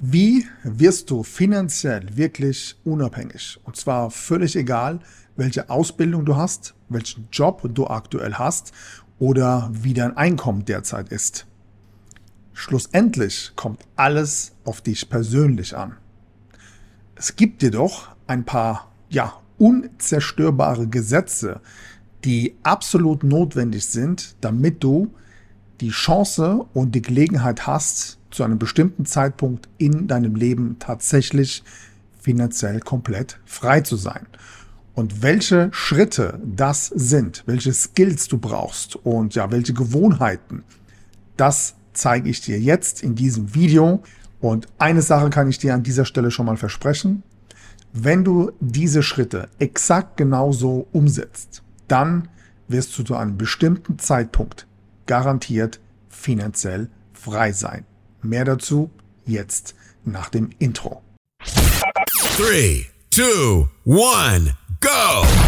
Wie wirst du finanziell wirklich unabhängig? Und zwar völlig egal, welche Ausbildung du hast, welchen Job du aktuell hast oder wie dein Einkommen derzeit ist. Schlussendlich kommt alles auf dich persönlich an. Es gibt jedoch ein paar, ja, unzerstörbare Gesetze, die absolut notwendig sind, damit du die Chance und die Gelegenheit hast, zu einem bestimmten Zeitpunkt in deinem Leben tatsächlich finanziell komplett frei zu sein. Und welche Schritte das sind, welche Skills du brauchst und ja, welche Gewohnheiten, das zeige ich dir jetzt in diesem Video. Und eine Sache kann ich dir an dieser Stelle schon mal versprechen. Wenn du diese Schritte exakt genauso umsetzt, dann wirst du zu einem bestimmten Zeitpunkt garantiert finanziell frei sein. Mehr dazu jetzt nach dem Intro. 3, 2, 1. Go!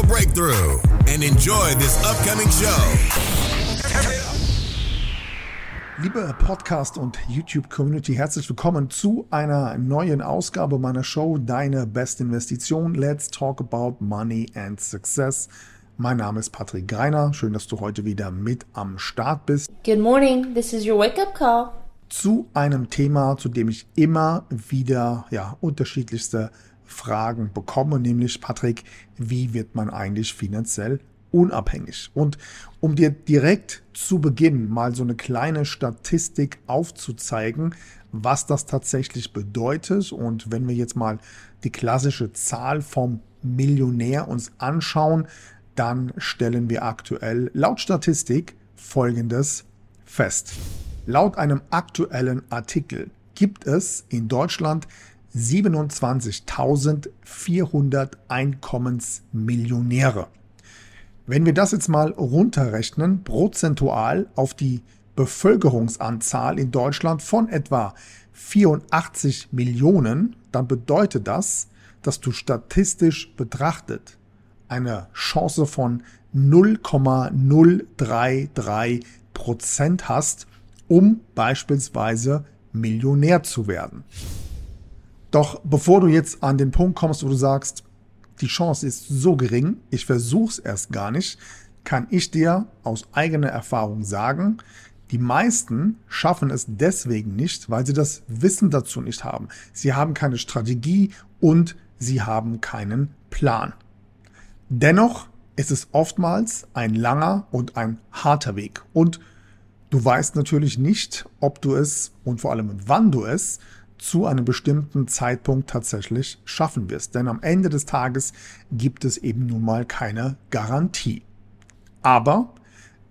breakthrough and enjoy this upcoming show. Liebe Podcast- und YouTube-Community, herzlich willkommen zu einer neuen Ausgabe meiner Show Deine beste Investition. Let's talk about money and success. Mein Name ist Patrick Greiner. Schön, dass du heute wieder mit am Start bist. Good morning. This is your wake-up call. Zu einem Thema, zu dem ich immer wieder ja, unterschiedlichste Fragen bekomme, nämlich Patrick, wie wird man eigentlich finanziell unabhängig? Und um dir direkt zu Beginn mal so eine kleine Statistik aufzuzeigen, was das tatsächlich bedeutet und wenn wir jetzt mal die klassische Zahl vom Millionär uns anschauen, dann stellen wir aktuell laut Statistik Folgendes fest. Laut einem aktuellen Artikel gibt es in Deutschland 27.400 Einkommensmillionäre. Wenn wir das jetzt mal runterrechnen, prozentual auf die Bevölkerungsanzahl in Deutschland von etwa 84 Millionen, dann bedeutet das, dass du statistisch betrachtet eine Chance von 0,033 Prozent hast, um beispielsweise Millionär zu werden. Doch bevor du jetzt an den Punkt kommst, wo du sagst, die Chance ist so gering, ich versuche es erst gar nicht, kann ich dir aus eigener Erfahrung sagen, die meisten schaffen es deswegen nicht, weil sie das Wissen dazu nicht haben. Sie haben keine Strategie und sie haben keinen Plan. Dennoch ist es oftmals ein langer und ein harter Weg. Und du weißt natürlich nicht, ob du es und vor allem wann du es zu einem bestimmten Zeitpunkt tatsächlich schaffen wirst. Denn am Ende des Tages gibt es eben nun mal keine Garantie. Aber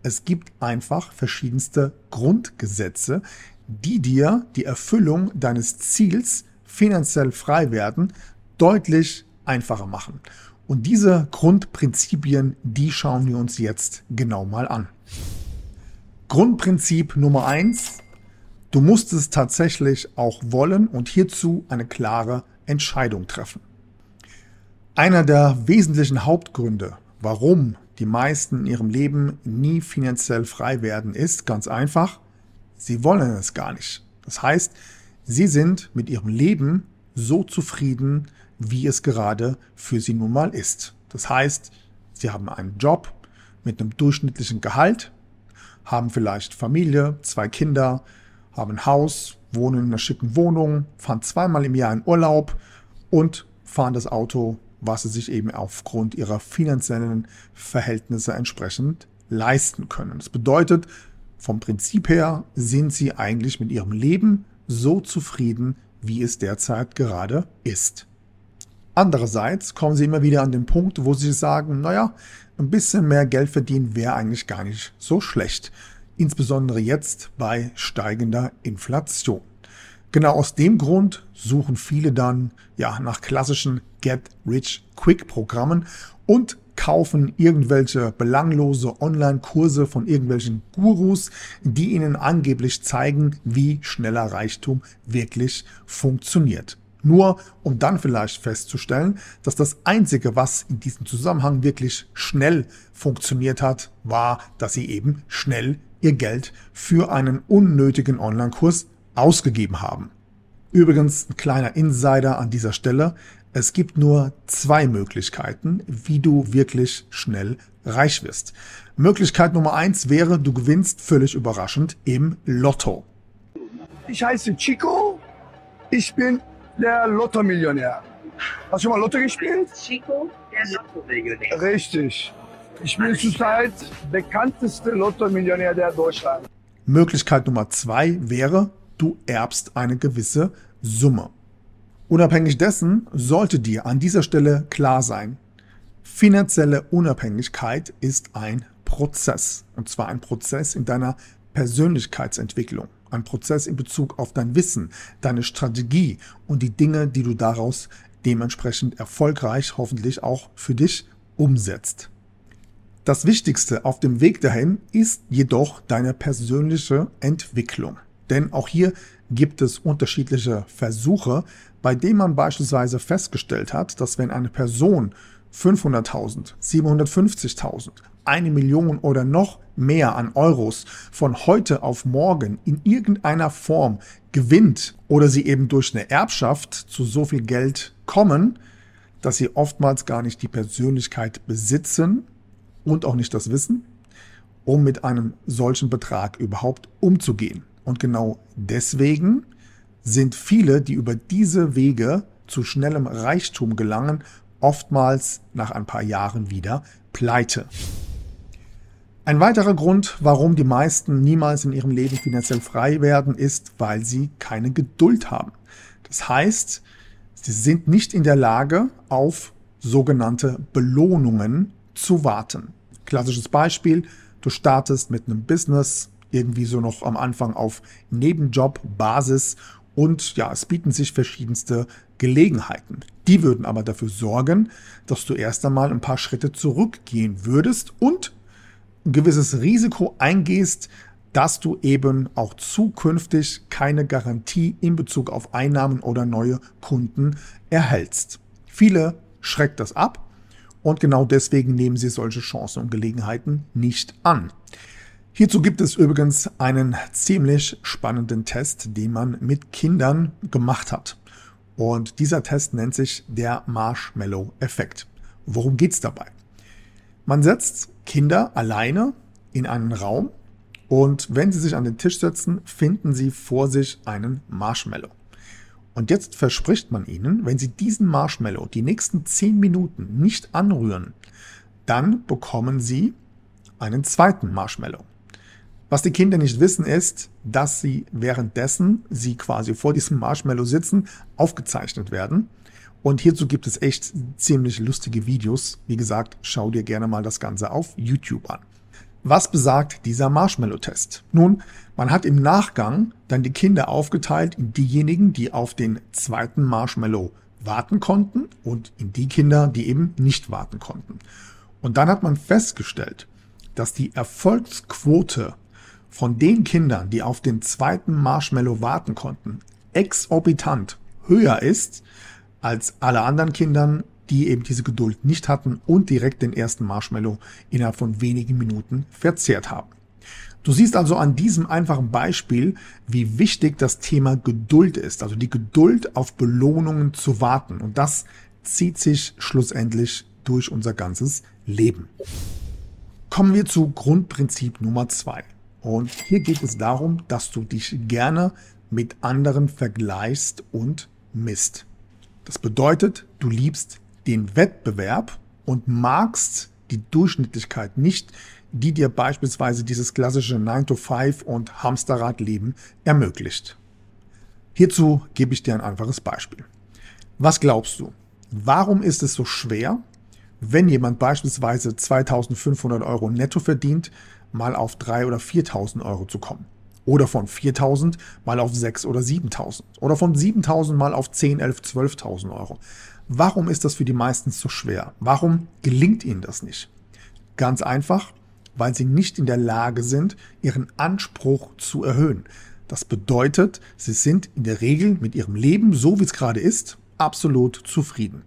es gibt einfach verschiedenste Grundgesetze, die dir die Erfüllung deines Ziels finanziell frei werden deutlich einfacher machen. Und diese Grundprinzipien, die schauen wir uns jetzt genau mal an. Grundprinzip Nummer eins: Du musst es tatsächlich auch wollen und hierzu eine klare Entscheidung treffen. Einer der wesentlichen Hauptgründe, warum die meisten in ihrem Leben nie finanziell frei werden, ist ganz einfach, sie wollen es gar nicht. Das heißt, sie sind mit ihrem Leben so zufrieden, wie es gerade für sie nun mal ist. Das heißt, sie haben einen Job mit einem durchschnittlichen Gehalt, haben vielleicht Familie, zwei Kinder, haben ein Haus, wohnen in einer schicken Wohnung, fahren zweimal im Jahr in Urlaub und fahren das Auto, was sie sich eben aufgrund ihrer finanziellen Verhältnisse entsprechend leisten können. Das bedeutet, vom Prinzip her sind sie eigentlich mit ihrem Leben so zufrieden, wie es derzeit gerade ist. Andererseits kommen sie immer wieder an den Punkt, wo sie sagen, naja, ein bisschen mehr Geld verdienen wäre eigentlich gar nicht so schlecht insbesondere jetzt bei steigender Inflation. Genau aus dem Grund suchen viele dann ja nach klassischen Get-Rich-Quick-Programmen und kaufen irgendwelche belanglose Online-Kurse von irgendwelchen Gurus, die ihnen angeblich zeigen, wie schneller Reichtum wirklich funktioniert. Nur um dann vielleicht festzustellen, dass das Einzige, was in diesem Zusammenhang wirklich schnell funktioniert hat, war, dass sie eben schnell ihr Geld für einen unnötigen Online-Kurs ausgegeben haben. Übrigens ein kleiner Insider an dieser Stelle. Es gibt nur zwei Möglichkeiten, wie du wirklich schnell reich wirst. Möglichkeit Nummer eins wäre, du gewinnst völlig überraschend im Lotto. Ich heiße Chico. Ich bin der Lotto-Millionär. Hast du schon mal Lotto gespielt? Chico, der Lotto-Millionär. Richtig. Ich bin zurzeit bekannteste Lotto-Millionär der Deutschland. Möglichkeit Nummer zwei wäre, du erbst eine gewisse Summe. Unabhängig dessen sollte dir an dieser Stelle klar sein, finanzielle Unabhängigkeit ist ein Prozess. Und zwar ein Prozess in deiner Persönlichkeitsentwicklung. Ein Prozess in Bezug auf dein Wissen, deine Strategie und die Dinge, die du daraus dementsprechend erfolgreich hoffentlich auch für dich umsetzt. Das Wichtigste auf dem Weg dahin ist jedoch deine persönliche Entwicklung. Denn auch hier gibt es unterschiedliche Versuche, bei denen man beispielsweise festgestellt hat, dass wenn eine Person 500.000, 750.000, eine Million oder noch mehr an Euros von heute auf morgen in irgendeiner Form gewinnt oder sie eben durch eine Erbschaft zu so viel Geld kommen, dass sie oftmals gar nicht die Persönlichkeit besitzen und auch nicht das Wissen, um mit einem solchen Betrag überhaupt umzugehen. Und genau deswegen sind viele, die über diese Wege zu schnellem Reichtum gelangen, oftmals nach ein paar Jahren wieder pleite. Ein weiterer Grund, warum die meisten niemals in ihrem Leben finanziell frei werden, ist, weil sie keine Geduld haben. Das heißt, sie sind nicht in der Lage, auf sogenannte Belohnungen zu warten. Klassisches Beispiel, du startest mit einem Business, irgendwie so noch am Anfang auf Nebenjob-Basis und ja, es bieten sich verschiedenste Gelegenheiten. Die würden aber dafür sorgen, dass du erst einmal ein paar Schritte zurückgehen würdest und ein gewisses Risiko eingehst, dass du eben auch zukünftig keine Garantie in Bezug auf Einnahmen oder neue Kunden erhältst. Viele schreckt das ab und genau deswegen nehmen sie solche Chancen und Gelegenheiten nicht an. Hierzu gibt es übrigens einen ziemlich spannenden Test, den man mit Kindern gemacht hat. Und dieser Test nennt sich der Marshmallow-Effekt. Worum geht's dabei? Man setzt Kinder alleine in einen Raum und wenn sie sich an den Tisch setzen, finden sie vor sich einen Marshmallow. Und jetzt verspricht man ihnen, wenn sie diesen Marshmallow die nächsten 10 Minuten nicht anrühren, dann bekommen sie einen zweiten Marshmallow. Was die Kinder nicht wissen ist, dass sie währenddessen sie quasi vor diesem Marshmallow sitzen, aufgezeichnet werden. Und hierzu gibt es echt ziemlich lustige Videos. Wie gesagt, schau dir gerne mal das Ganze auf YouTube an. Was besagt dieser Marshmallow-Test? Nun, man hat im Nachgang dann die Kinder aufgeteilt in diejenigen, die auf den zweiten Marshmallow warten konnten und in die Kinder, die eben nicht warten konnten. Und dann hat man festgestellt, dass die Erfolgsquote von den Kindern, die auf den zweiten Marshmallow warten konnten, exorbitant höher ist als alle anderen Kindern, die eben diese Geduld nicht hatten und direkt den ersten Marshmallow innerhalb von wenigen Minuten verzehrt haben. Du siehst also an diesem einfachen Beispiel, wie wichtig das Thema Geduld ist, also die Geduld auf Belohnungen zu warten. Und das zieht sich schlussendlich durch unser ganzes Leben. Kommen wir zu Grundprinzip Nummer zwei. Und hier geht es darum, dass du dich gerne mit anderen vergleichst und misst. Das bedeutet, du liebst den Wettbewerb und magst die Durchschnittlichkeit nicht, die dir beispielsweise dieses klassische 9-to-5 und Hamsterradleben ermöglicht. Hierzu gebe ich dir ein einfaches Beispiel. Was glaubst du? Warum ist es so schwer, wenn jemand beispielsweise 2500 Euro netto verdient, mal auf 3.000 oder 4.000 Euro zu kommen. Oder von 4.000 mal auf 6.000 oder 7.000. Oder von 7.000 mal auf 10, 11, 12.000 Euro. Warum ist das für die meisten so schwer? Warum gelingt ihnen das nicht? Ganz einfach, weil sie nicht in der Lage sind, ihren Anspruch zu erhöhen. Das bedeutet, sie sind in der Regel mit ihrem Leben, so wie es gerade ist, absolut zufrieden.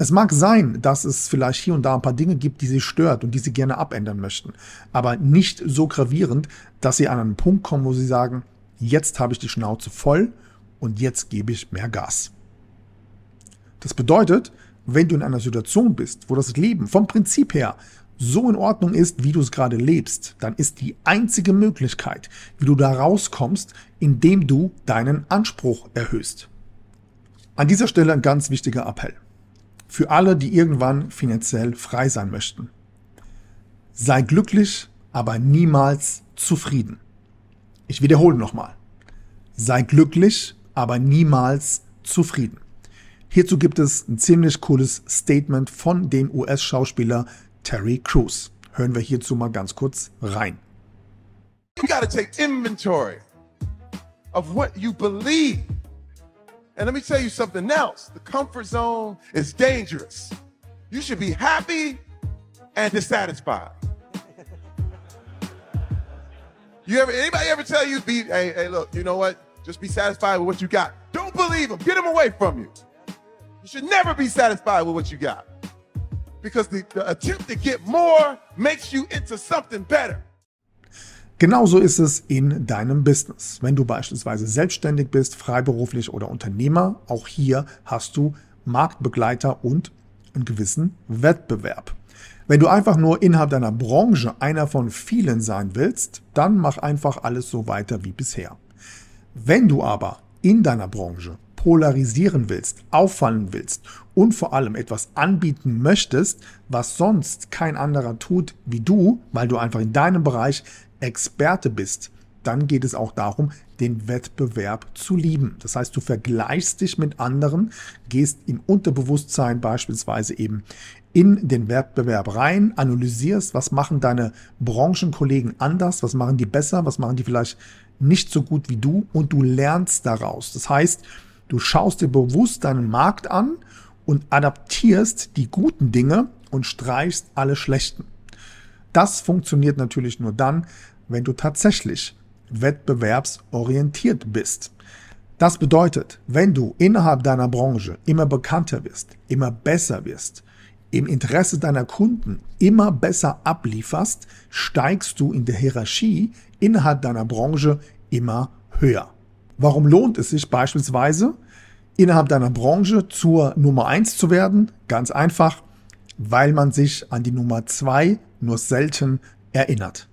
Es mag sein, dass es vielleicht hier und da ein paar Dinge gibt, die sie stört und die sie gerne abändern möchten, aber nicht so gravierend, dass sie an einen Punkt kommen, wo sie sagen, jetzt habe ich die Schnauze voll und jetzt gebe ich mehr Gas. Das bedeutet, wenn du in einer Situation bist, wo das Leben vom Prinzip her so in Ordnung ist, wie du es gerade lebst, dann ist die einzige Möglichkeit, wie du da rauskommst, indem du deinen Anspruch erhöhst. An dieser Stelle ein ganz wichtiger Appell. Für alle, die irgendwann finanziell frei sein möchten. Sei glücklich, aber niemals zufrieden. Ich wiederhole nochmal. Sei glücklich, aber niemals zufrieden. Hierzu gibt es ein ziemlich cooles Statement von dem US-Schauspieler Terry Crews. Hören wir hierzu mal ganz kurz rein. You got to take inventory of what you believe. And let me tell you something else. The comfort zone is dangerous. You should be happy and dissatisfied. You ever anybody ever tell you be hey, hey look, you know what? Just be satisfied with what you got. Don't believe them. Get them away from you. You should never be satisfied with what you got. Because the, the attempt to get more makes you into something better. Genauso ist es in deinem Business. Wenn du beispielsweise selbstständig bist, freiberuflich oder Unternehmer, auch hier hast du Marktbegleiter und einen gewissen Wettbewerb. Wenn du einfach nur innerhalb deiner Branche einer von vielen sein willst, dann mach einfach alles so weiter wie bisher. Wenn du aber in deiner Branche polarisieren willst, auffallen willst und vor allem etwas anbieten möchtest, was sonst kein anderer tut wie du, weil du einfach in deinem Bereich Experte bist, dann geht es auch darum, den Wettbewerb zu lieben. Das heißt, du vergleichst dich mit anderen, gehst im Unterbewusstsein beispielsweise eben in den Wettbewerb rein, analysierst, was machen deine Branchenkollegen anders, was machen die besser, was machen die vielleicht nicht so gut wie du und du lernst daraus. Das heißt, du schaust dir bewusst deinen Markt an und adaptierst die guten Dinge und streichst alle schlechten. Das funktioniert natürlich nur dann, wenn du tatsächlich wettbewerbsorientiert bist. Das bedeutet, wenn du innerhalb deiner Branche immer bekannter wirst, immer besser wirst, im Interesse deiner Kunden immer besser ablieferst, steigst du in der Hierarchie innerhalb deiner Branche immer höher. Warum lohnt es sich beispielsweise, innerhalb deiner Branche zur Nummer eins zu werden? Ganz einfach, weil man sich an die Nummer zwei nur selten erinnert.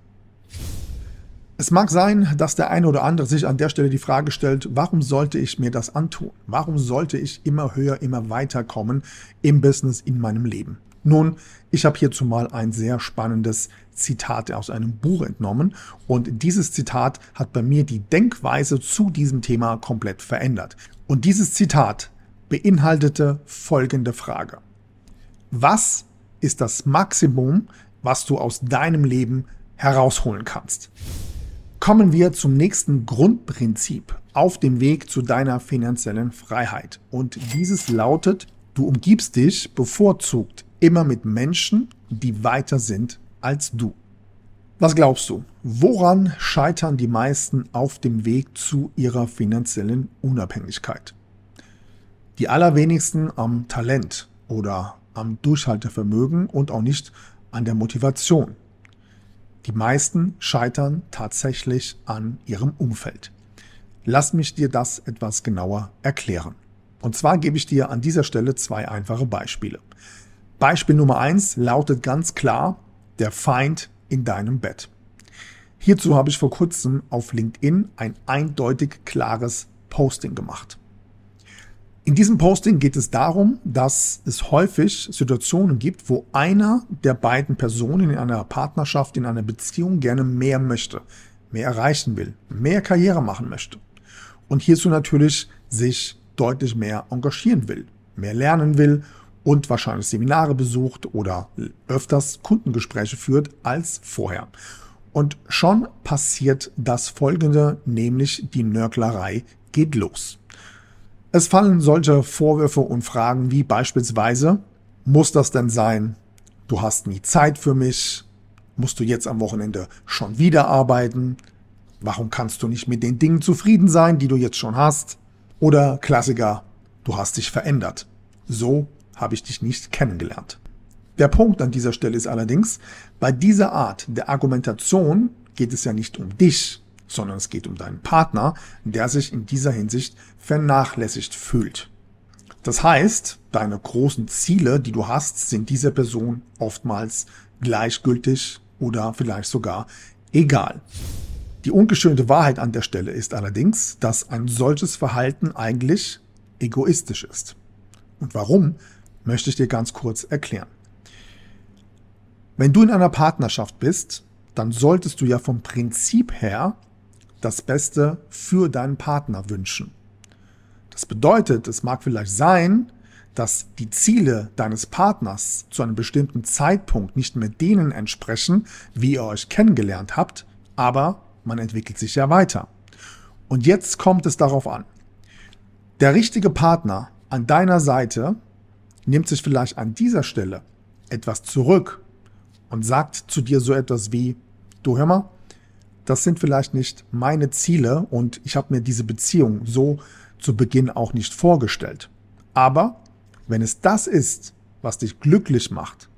Es mag sein, dass der eine oder andere sich an der Stelle die Frage stellt, warum sollte ich mir das antun? Warum sollte ich immer höher, immer weiter kommen im Business, in meinem Leben? Nun, ich habe hierzu mal ein sehr spannendes Zitat aus einem Buch entnommen und dieses Zitat hat bei mir die Denkweise zu diesem Thema komplett verändert. Und dieses Zitat beinhaltete folgende Frage. Was ist das Maximum, was du aus deinem Leben herausholen kannst? Kommen wir zum nächsten Grundprinzip auf dem Weg zu deiner finanziellen Freiheit. Und dieses lautet, du umgibst dich bevorzugt immer mit Menschen, die weiter sind als du. Was glaubst du? Woran scheitern die meisten auf dem Weg zu ihrer finanziellen Unabhängigkeit? Die allerwenigsten am Talent oder am Durchhaltevermögen und auch nicht an der Motivation. Die meisten scheitern tatsächlich an ihrem Umfeld. Lass mich dir das etwas genauer erklären. Und zwar gebe ich dir an dieser Stelle zwei einfache Beispiele. Beispiel Nummer eins lautet ganz klar der Feind in deinem Bett. Hierzu habe ich vor kurzem auf LinkedIn ein eindeutig klares Posting gemacht. In diesem Posting geht es darum, dass es häufig Situationen gibt, wo einer der beiden Personen in einer Partnerschaft, in einer Beziehung gerne mehr möchte, mehr erreichen will, mehr Karriere machen möchte. Und hierzu natürlich sich deutlich mehr engagieren will, mehr lernen will und wahrscheinlich Seminare besucht oder öfters Kundengespräche führt als vorher. Und schon passiert das Folgende, nämlich die Nörglerei geht los. Es fallen solche Vorwürfe und Fragen wie beispielsweise, muss das denn sein? Du hast nie Zeit für mich. Musst du jetzt am Wochenende schon wieder arbeiten? Warum kannst du nicht mit den Dingen zufrieden sein, die du jetzt schon hast? Oder Klassiker, du hast dich verändert. So habe ich dich nicht kennengelernt. Der Punkt an dieser Stelle ist allerdings, bei dieser Art der Argumentation geht es ja nicht um dich, sondern es geht um deinen Partner, der sich in dieser Hinsicht vernachlässigt fühlt. Das heißt, deine großen Ziele, die du hast, sind dieser Person oftmals gleichgültig oder vielleicht sogar egal. Die ungeschönte Wahrheit an der Stelle ist allerdings, dass ein solches Verhalten eigentlich egoistisch ist. Und warum, möchte ich dir ganz kurz erklären. Wenn du in einer Partnerschaft bist, dann solltest du ja vom Prinzip her das Beste für deinen Partner wünschen. Das bedeutet, es mag vielleicht sein, dass die Ziele deines Partners zu einem bestimmten Zeitpunkt nicht mehr denen entsprechen, wie ihr euch kennengelernt habt, aber man entwickelt sich ja weiter. Und jetzt kommt es darauf an. Der richtige Partner an deiner Seite nimmt sich vielleicht an dieser Stelle etwas zurück und sagt zu dir so etwas wie, du hör mal, das sind vielleicht nicht meine Ziele und ich habe mir diese Beziehung so zu Beginn auch nicht vorgestellt. Aber wenn es das ist, was dich glücklich macht,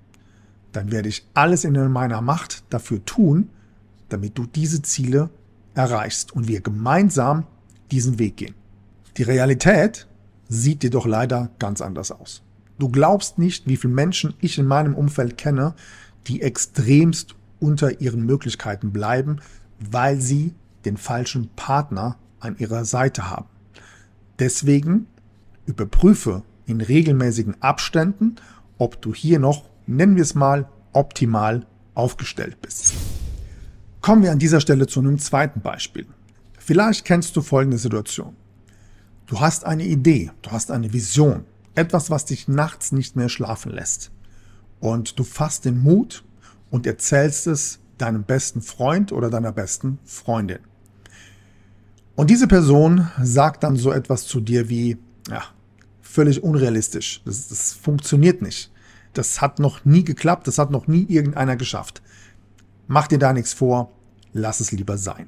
dann werde ich alles in meiner Macht dafür tun, damit du diese Ziele erreichst und wir gemeinsam diesen Weg gehen. Die Realität sieht dir doch leider ganz anders aus. Du glaubst nicht, wie viele Menschen ich in meinem Umfeld kenne, die extremst unter ihren Möglichkeiten bleiben, weil sie den falschen Partner an ihrer Seite haben. Deswegen überprüfe in regelmäßigen Abständen, ob du hier noch, nennen wir es mal, optimal aufgestellt bist. Kommen wir an dieser Stelle zu einem zweiten Beispiel. Vielleicht kennst du folgende Situation. Du hast eine Idee, du hast eine Vision, etwas, was dich nachts nicht mehr schlafen lässt. Und du fasst den Mut und erzählst es deinem besten Freund oder deiner besten Freundin. Und diese Person sagt dann so etwas zu dir wie, ja, völlig unrealistisch. Das, das funktioniert nicht. Das hat noch nie geklappt, das hat noch nie irgendeiner geschafft. Mach dir da nichts vor, lass es lieber sein.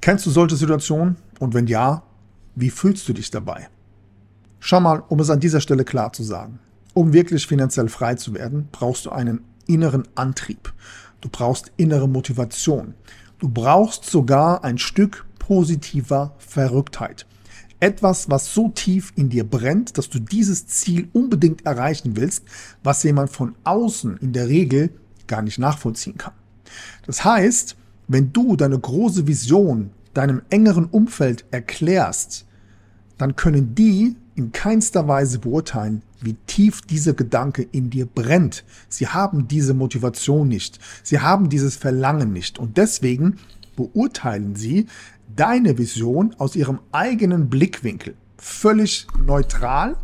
Kennst du solche Situationen? Und wenn ja, wie fühlst du dich dabei? Schau mal, um es an dieser Stelle klar zu sagen. Um wirklich finanziell frei zu werden, brauchst du einen inneren Antrieb. Du brauchst innere Motivation. Du brauchst sogar ein Stück positiver Verrücktheit. Etwas, was so tief in dir brennt, dass du dieses Ziel unbedingt erreichen willst, was jemand von außen in der Regel gar nicht nachvollziehen kann. Das heißt, wenn du deine große Vision deinem engeren Umfeld erklärst, dann können die in keinster Weise beurteilen, wie tief dieser Gedanke in dir brennt. Sie haben diese Motivation nicht. Sie haben dieses Verlangen nicht. Und deswegen beurteilen sie deine Vision aus ihrem eigenen Blickwinkel. Völlig neutral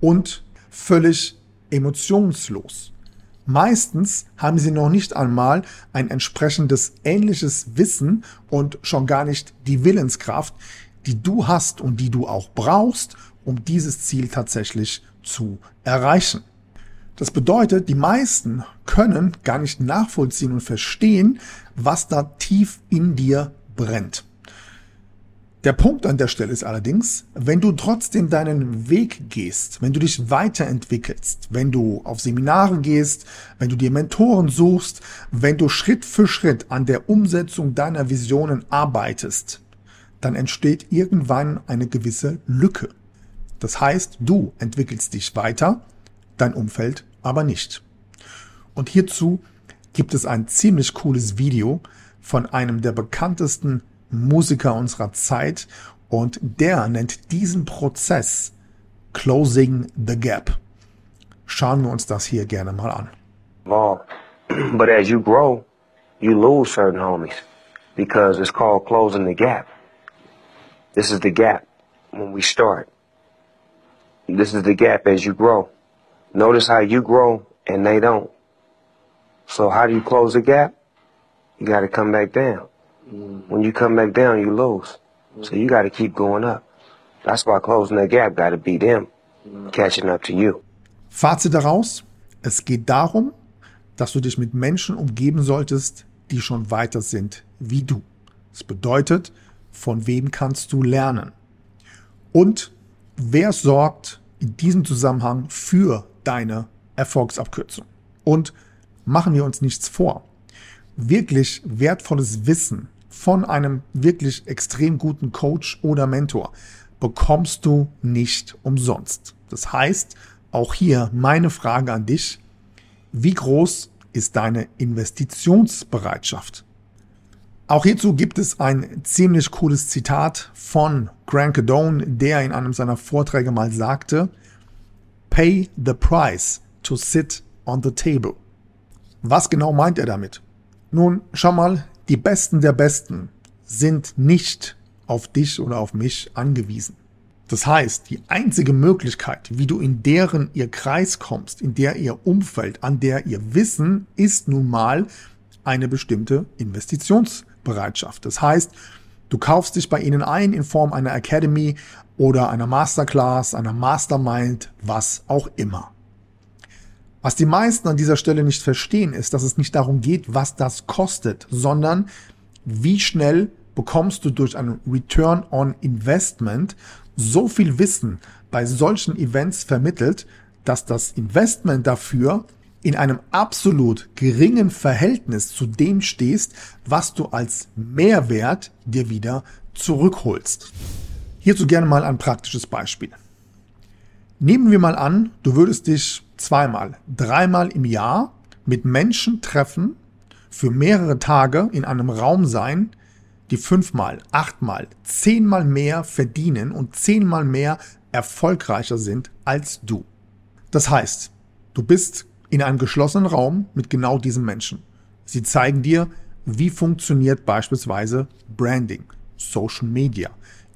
und völlig emotionslos. Meistens haben sie noch nicht einmal ein entsprechendes ähnliches Wissen und schon gar nicht die Willenskraft, die du hast und die du auch brauchst, um dieses Ziel tatsächlich zu erreichen. Das bedeutet, die meisten können gar nicht nachvollziehen und verstehen, was da tief in dir brennt. Der Punkt an der Stelle ist allerdings, wenn du trotzdem deinen Weg gehst, wenn du dich weiterentwickelst, wenn du auf Seminare gehst, wenn du dir Mentoren suchst, wenn du Schritt für Schritt an der Umsetzung deiner Visionen arbeitest, dann entsteht irgendwann eine gewisse Lücke. Das heißt, du entwickelst dich weiter, dein Umfeld aber nicht. Und hierzu gibt es ein ziemlich cooles Video von einem der bekanntesten Musiker unserer Zeit und der nennt diesen Prozess Closing the Gap. Schauen wir uns das hier gerne mal an. But as you grow, you lose certain homies because it's called closing the gap. This is the gap when we start. This is the gap as you grow. Notice how you grow and they don't. So how do you close the gap? you got to come back down. Mm-hmm. When you come back down, you lose. So you got to keep going up. That's why closing that gap got to be them mm-hmm. catching up to you. Fazit daraus, es geht darum, dass du dich mit Menschen umgeben solltest, die schon weiter sind wie du. Das bedeutet, von wem kannst du lernen? Und wer sorgt in diesem Zusammenhang für deine Erfolgsabkürzung? Und machen wir uns nichts vor. Wirklich wertvolles Wissen von einem wirklich extrem guten Coach oder Mentor bekommst du nicht umsonst. Das heißt, auch hier meine Frage an dich, wie groß ist deine Investitionsbereitschaft? Auch hierzu gibt es ein ziemlich cooles Zitat von Grant Cadone, der in einem seiner Vorträge mal sagte, Pay the price to sit on the table. Was genau meint er damit? Nun, schau mal, die Besten der Besten sind nicht auf dich oder auf mich angewiesen. Das heißt, die einzige Möglichkeit, wie du in deren ihr Kreis kommst, in der ihr Umfeld, an der ihr Wissen, ist nun mal eine bestimmte Investitionsbereitschaft. Das heißt, du kaufst dich bei ihnen ein in Form einer Academy oder einer Masterclass, einer Mastermind, was auch immer. Was die meisten an dieser Stelle nicht verstehen, ist, dass es nicht darum geht, was das kostet, sondern wie schnell bekommst du durch einen Return on Investment so viel Wissen bei solchen Events vermittelt, dass das Investment dafür in einem absolut geringen Verhältnis zu dem stehst, was du als Mehrwert dir wieder zurückholst. Hierzu gerne mal ein praktisches Beispiel. Nehmen wir mal an, du würdest dich zweimal, dreimal im Jahr mit Menschen treffen, für mehrere Tage in einem Raum sein, die fünfmal, achtmal, zehnmal mehr verdienen und zehnmal mehr erfolgreicher sind als du. Das heißt, du bist in einem geschlossenen Raum mit genau diesen Menschen. Sie zeigen dir, wie funktioniert beispielsweise Branding, Social Media,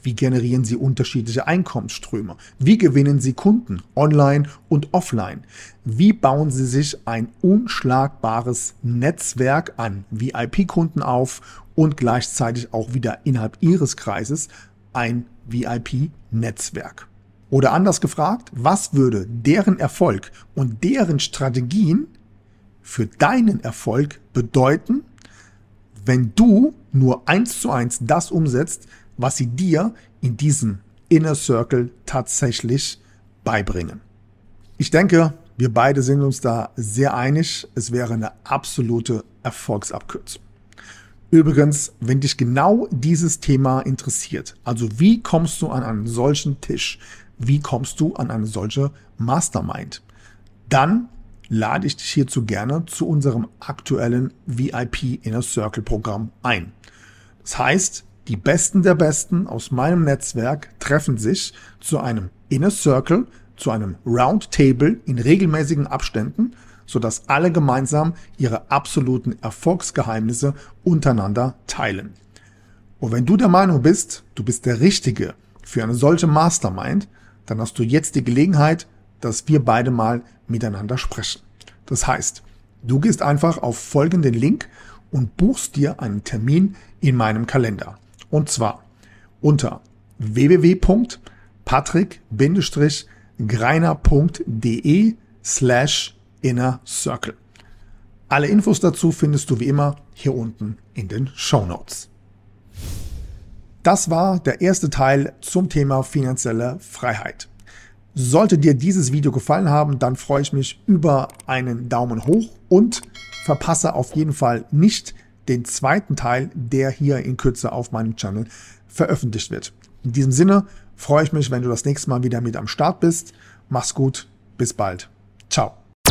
wie generieren Sie unterschiedliche Einkommensströme? Wie gewinnen Sie Kunden online und offline? Wie bauen Sie sich ein unschlagbares Netzwerk an VIP-Kunden auf und gleichzeitig auch wieder innerhalb Ihres Kreises ein VIP-Netzwerk? Oder anders gefragt, was würde deren Erfolg und deren Strategien für deinen Erfolg bedeuten, wenn du nur eins zu eins das umsetzt, was sie dir in diesem Inner Circle tatsächlich beibringen. Ich denke, wir beide sind uns da sehr einig. Es wäre eine absolute Erfolgsabkürzung. Übrigens, wenn dich genau dieses Thema interessiert, also wie kommst du an einen solchen Tisch, wie kommst du an eine solche Mastermind, dann lade ich dich hierzu gerne zu unserem aktuellen VIP Inner Circle Programm ein. Das heißt, die Besten der Besten aus meinem Netzwerk treffen sich zu einem Inner Circle, zu einem Round Table in regelmäßigen Abständen, sodass alle gemeinsam ihre absoluten Erfolgsgeheimnisse untereinander teilen. Und wenn du der Meinung bist, du bist der Richtige für eine solche Mastermind, dann hast du jetzt die Gelegenheit, dass wir beide mal miteinander sprechen. Das heißt, du gehst einfach auf folgenden Link und buchst dir einen Termin in meinem Kalender. Und zwar unter www.patrick-greiner.de slash inner circle. Alle Infos dazu findest du wie immer hier unten in den Show Notes. Das war der erste Teil zum Thema finanzielle Freiheit. Sollte dir dieses Video gefallen haben, dann freue ich mich über einen Daumen hoch und verpasse auf jeden Fall nicht den zweiten Teil, der hier in Kürze auf meinem Channel veröffentlicht wird. In diesem Sinne freue ich mich, wenn du das nächste Mal wieder mit am Start bist. Mach's gut, bis bald. Ciao.